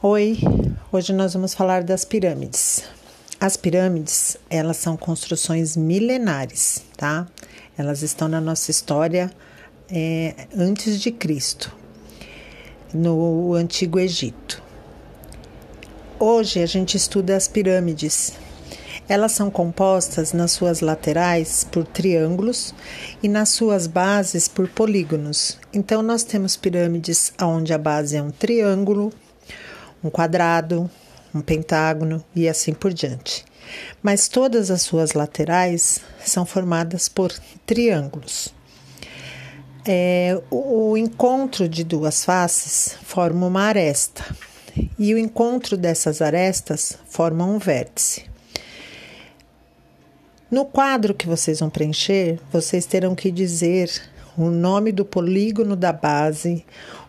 Oi, hoje nós vamos falar das pirâmides. As pirâmides, elas são construções milenares, tá? Elas estão na nossa história é, antes de Cristo, no Antigo Egito. Hoje a gente estuda as pirâmides. Elas são compostas nas suas laterais por triângulos e nas suas bases por polígonos. Então nós temos pirâmides onde a base é um triângulo, um quadrado, um pentágono e assim por diante. Mas todas as suas laterais são formadas por triângulos. É, o encontro de duas faces forma uma aresta, e o encontro dessas arestas forma um vértice. No quadro que vocês vão preencher, vocês terão que dizer o nome do polígono da base,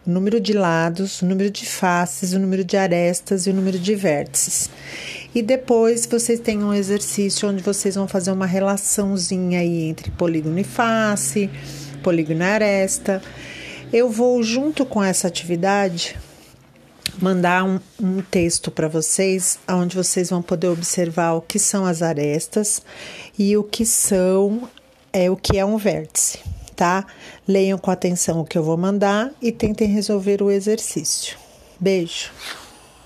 o número de lados, o número de faces, o número de arestas e o número de vértices. E depois vocês têm um exercício onde vocês vão fazer uma relaçãozinha aí entre polígono e face, polígono e aresta. Eu vou, junto com essa atividade, mandar um, um texto para vocês, onde vocês vão poder observar o que são as arestas e o que são é o que é um vértice tá? Leiam com atenção o que eu vou mandar e tentem resolver o exercício. Beijo!